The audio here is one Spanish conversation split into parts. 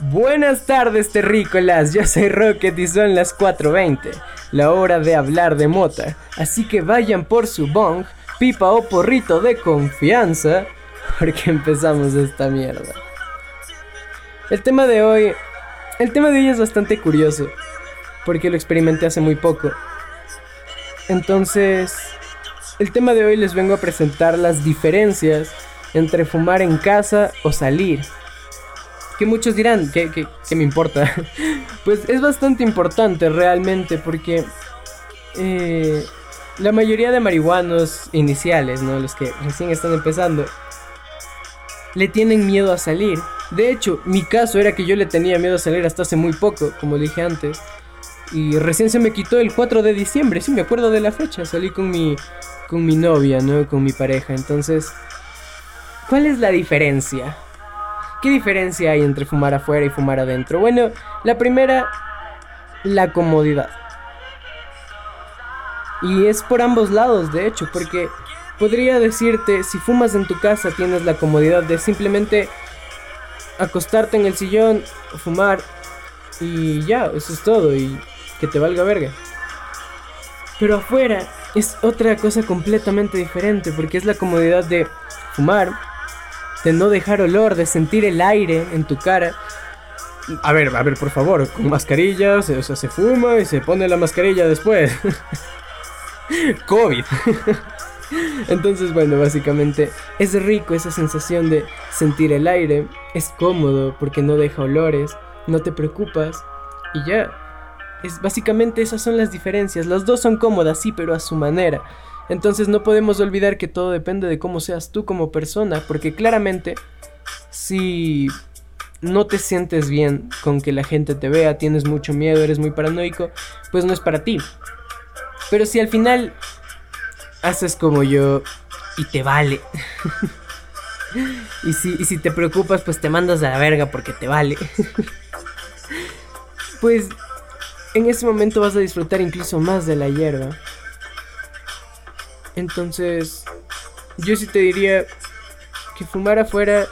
Buenas tardes, terrícolas. Yo soy Rocket y son las 4:20, la hora de hablar de mota. Así que vayan por su bong, pipa o porrito de confianza, porque empezamos esta mierda. El tema de hoy, el tema de hoy es bastante curioso, porque lo experimenté hace muy poco. Entonces, el tema de hoy les vengo a presentar las diferencias entre fumar en casa o salir que muchos dirán, ¿qué, me importa? pues es bastante importante realmente porque eh, la mayoría de marihuanos iniciales, ¿no? Los que recién están empezando, le tienen miedo a salir. De hecho, mi caso era que yo le tenía miedo a salir hasta hace muy poco, como dije antes. Y recién se me quitó el 4 de diciembre, sí, me acuerdo de la fecha. Salí con mi, con mi novia, ¿no? Con mi pareja. Entonces, ¿cuál es la diferencia? ¿Qué diferencia hay entre fumar afuera y fumar adentro? Bueno, la primera, la comodidad. Y es por ambos lados, de hecho, porque podría decirte, si fumas en tu casa tienes la comodidad de simplemente acostarte en el sillón, fumar y ya, eso es todo y que te valga verga. Pero afuera es otra cosa completamente diferente porque es la comodidad de fumar, de no dejar olor, de sentir el aire en tu cara. A ver, a ver, por favor, con mascarillas, o sea, se fuma y se pone la mascarilla después. COVID. Entonces, bueno, básicamente es rico esa sensación de sentir el aire, es cómodo porque no deja olores, no te preocupas y ya. Es básicamente esas son las diferencias. Las dos son cómodas, sí, pero a su manera. Entonces no podemos olvidar que todo depende de cómo seas tú como persona, porque claramente si no te sientes bien con que la gente te vea, tienes mucho miedo, eres muy paranoico, pues no es para ti. Pero si al final haces como yo y te vale. y, si, si te preocupas, pues te mandas a la verga porque te vale. pues en ese momento vas a disfrutar incluso más de la hierba. Entonces, yo sí te diría que fumar afuera,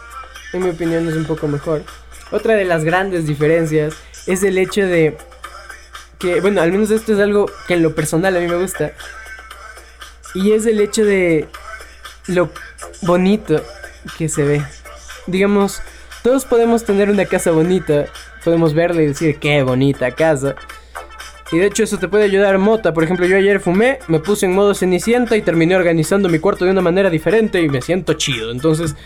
en mi opinión, es un poco mejor. Otra de las grandes diferencias es el hecho de que, bueno, al menos esto es algo que en lo personal a mí me gusta. Y es el hecho de lo bonito que se ve. Digamos, todos podemos tener una casa bonita, podemos verla y decir, qué bonita casa. Y de hecho eso te puede ayudar mota. Por ejemplo, yo ayer fumé, me puse en modo cenicienta y terminé organizando mi cuarto de una manera diferente y me siento chido. Entonces,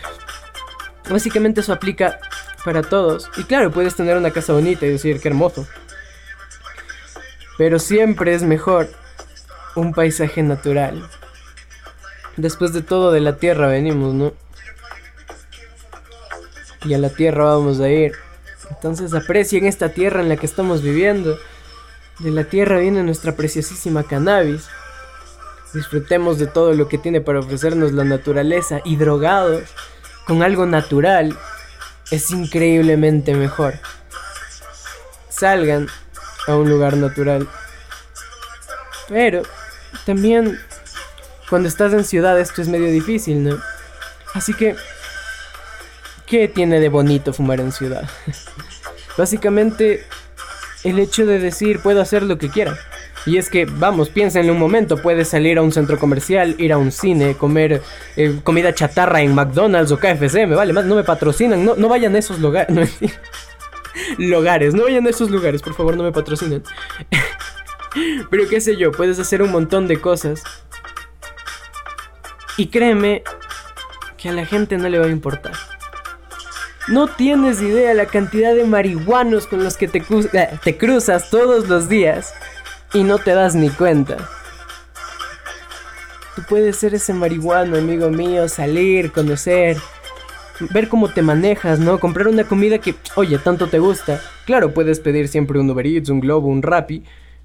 básicamente eso aplica para todos. Y claro, puedes tener una casa bonita y decir, qué hermoso. Pero siempre es mejor un paisaje natural. Después de todo, de la tierra venimos, ¿no? Y a la tierra vamos a ir. Entonces aprecien esta tierra en la que estamos viviendo. De la tierra viene nuestra preciosísima cannabis. Disfrutemos de todo lo que tiene para ofrecernos la naturaleza y drogados con algo natural es increíblemente mejor. Salgan a un lugar natural. Pero también cuando estás en ciudad esto es medio difícil, ¿no? Así que, ¿qué tiene de bonito fumar en ciudad? Básicamente el hecho de decir puedo hacer lo que quiera. Y es que, vamos, piensa en un momento, puedes salir a un centro comercial, ir a un cine, comer eh, comida chatarra en McDonald's o KFC, me vale más, no me patrocinan, no, no vayan a esos lugares, lugares, no vayan a esos lugares, por favor, no me patrocinen. Pero qué sé yo, puedes hacer un montón de cosas. Y créeme que a la gente no le va a importar. No tienes idea la cantidad de marihuanos con los que te, eh, te cruzas todos los días y no te das ni cuenta. Tú puedes ser ese marihuano, amigo mío, salir, conocer, ver cómo te manejas, ¿no? Comprar una comida que, oye, tanto te gusta. Claro, puedes pedir siempre un Uber Eats, un Globo, un Rappi,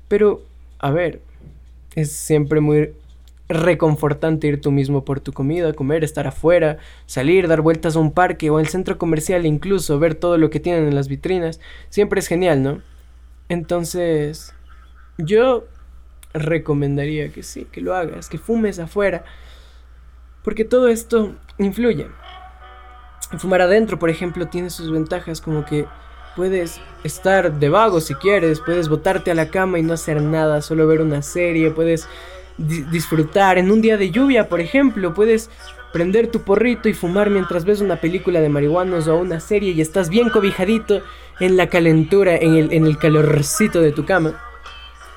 pero, a ver, es siempre muy reconfortante ir tú mismo por tu comida, comer, estar afuera, salir, dar vueltas a un parque o al centro comercial incluso, ver todo lo que tienen en las vitrinas, siempre es genial, ¿no? Entonces, yo recomendaría que sí, que lo hagas, que fumes afuera, porque todo esto influye. Fumar adentro, por ejemplo, tiene sus ventajas como que puedes estar de vago si quieres, puedes botarte a la cama y no hacer nada, solo ver una serie, puedes disfrutar en un día de lluvia, por ejemplo, puedes prender tu porrito y fumar mientras ves una película de marihuanos o una serie y estás bien cobijadito en la calentura, en el, en el calorcito de tu cama.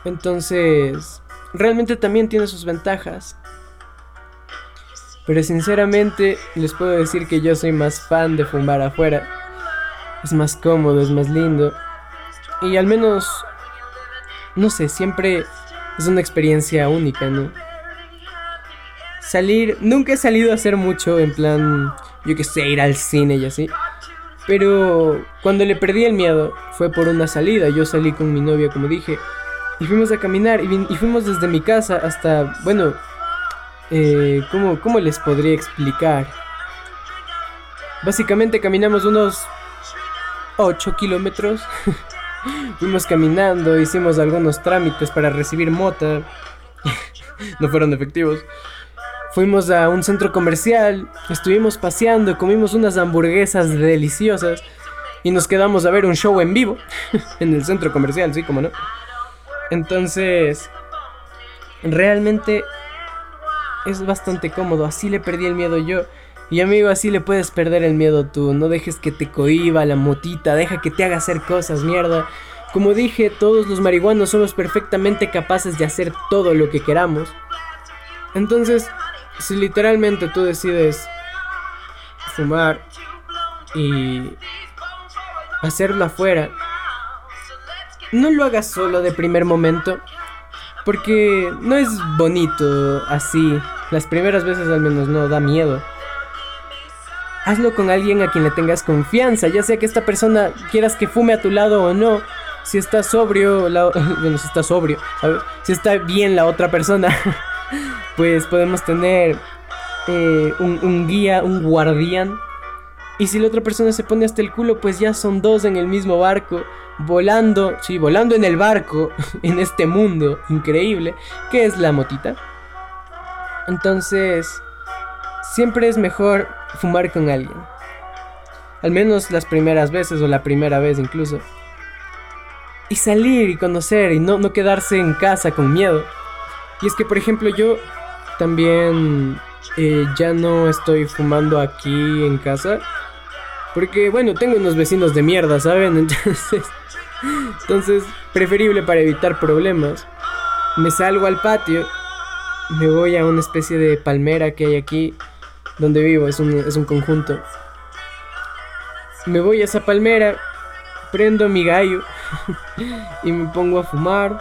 Entonces, realmente también tiene sus ventajas. Pero sinceramente les puedo decir que yo soy más fan de fumar afuera. Es más cómodo, es más lindo. Y al menos, no sé, siempre es una experiencia única, ¿no? Salir, nunca he salido a hacer mucho en plan, yo que sé, ir al cine y así. Pero cuando le perdí el miedo fue por una salida. Yo salí con mi novia, como dije, y fuimos a caminar y, fuimos desde mi casa hasta, bueno, eh, ¿cómo, ¿cómo les podría explicar? Básicamente caminamos unos 8 kilómetros. Fuimos caminando, hicimos algunos trámites para recibir mota. no fueron efectivos. Fuimos a un centro comercial, estuvimos paseando, comimos unas hamburguesas deliciosas y nos quedamos a ver un show en vivo en el centro comercial, sí, como no. Entonces, realmente es bastante cómodo, así le perdí el miedo yo. Y amigo, así le puedes perder el miedo tú. No dejes que te cohiba la motita, deja que te haga hacer cosas, mierda. Como dije, todos los marihuanos somos perfectamente capaces de hacer todo lo que queramos. Entonces, si literalmente tú decides fumar y hacerlo afuera, no lo hagas solo de primer momento, porque no es bonito así. Las primeras veces al menos no da miedo. Hazlo con alguien a quien le tengas confianza, ya sea que esta persona quieras que fume a tu lado o no. Si está sobrio, bueno, si está sobrio, si está bien la otra persona, pues podemos tener eh, un, guía, un guardián. Y si la otra persona se pone hasta el culo, pues ya son dos en el mismo barco, volando, sí, volando en el barco, en este mundo increíble, que es la motita. Entonces, siempre es mejor fumar con alguien. Al menos las primeras veces o la primera vez incluso. Y salir y conocer y no, no quedarse en casa con miedo. Y es que, por ejemplo, yo también eh, ya no estoy fumando aquí en casa. Porque, bueno, tengo unos vecinos de mierda, ¿saben? Entonces, entonces, preferible para evitar problemas. Me salgo al patio, me voy a una especie de palmera que hay aquí donde vivo, es un, es un conjunto. Me voy a esa palmera, prendo mi gallo y me pongo a fumar.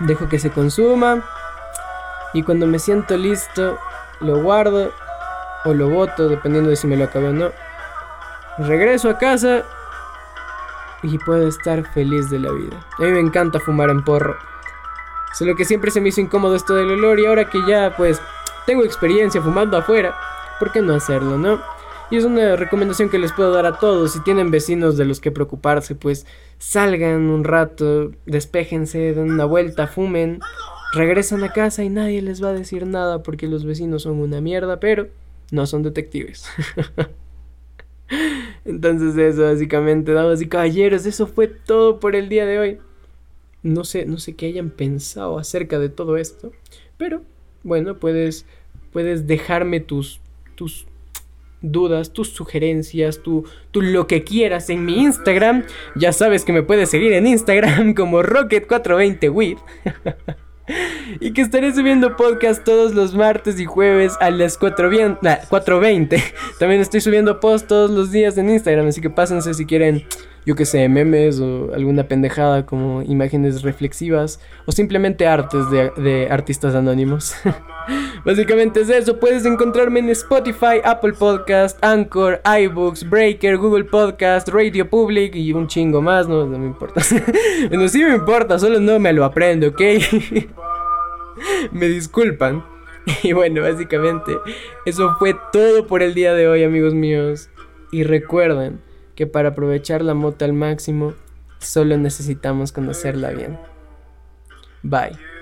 Dejo que se consuma. Y cuando me siento listo, lo guardo o lo boto, dependiendo de si me lo acabé o no. Regreso a casa y puedo estar feliz de la vida. A mí me encanta fumar en porro. Solo que siempre se me hizo incómodo esto del olor y ahora que ya pues tengo experiencia fumando afuera, ¿por qué no hacerlo, no? Y es una recomendación que les puedo dar a todos. Si tienen vecinos de los que preocuparse, pues salgan un rato, despejense, den una vuelta, fumen, regresan a casa y nadie les va a decir nada porque los vecinos son una mierda, pero no son detectives. Entonces eso básicamente, damas y caballeros, eso fue todo por el día de hoy. No sé, no sé qué hayan pensado acerca de todo esto, pero bueno, puedes puedes dejarme tus tus dudas, tus sugerencias, tu, tu lo que quieras en mi Instagram. Ya sabes que me puedes seguir en Instagram como Rocket420with. y que estaré subiendo podcast todos los martes y jueves a las 4.20. También estoy subiendo post todos los días en Instagram, así que pásense si quieren, yo que sé, memes o alguna pendejada como imágenes reflexivas o simplemente artes de, de artistas anónimos. Básicamente es eso, puedes encontrarme en Spotify, Apple Podcast, Anchor, iBooks, Breaker, Google Podcast, Radio Public y un chingo más, no, no me importa. no, sí me importa, solo no me lo aprendo, ¿ok? me disculpan. Y bueno, básicamente eso fue todo por el día de hoy, amigos míos. Y recuerden que para aprovechar la moto al máximo, solo necesitamos conocerla bien. Bye.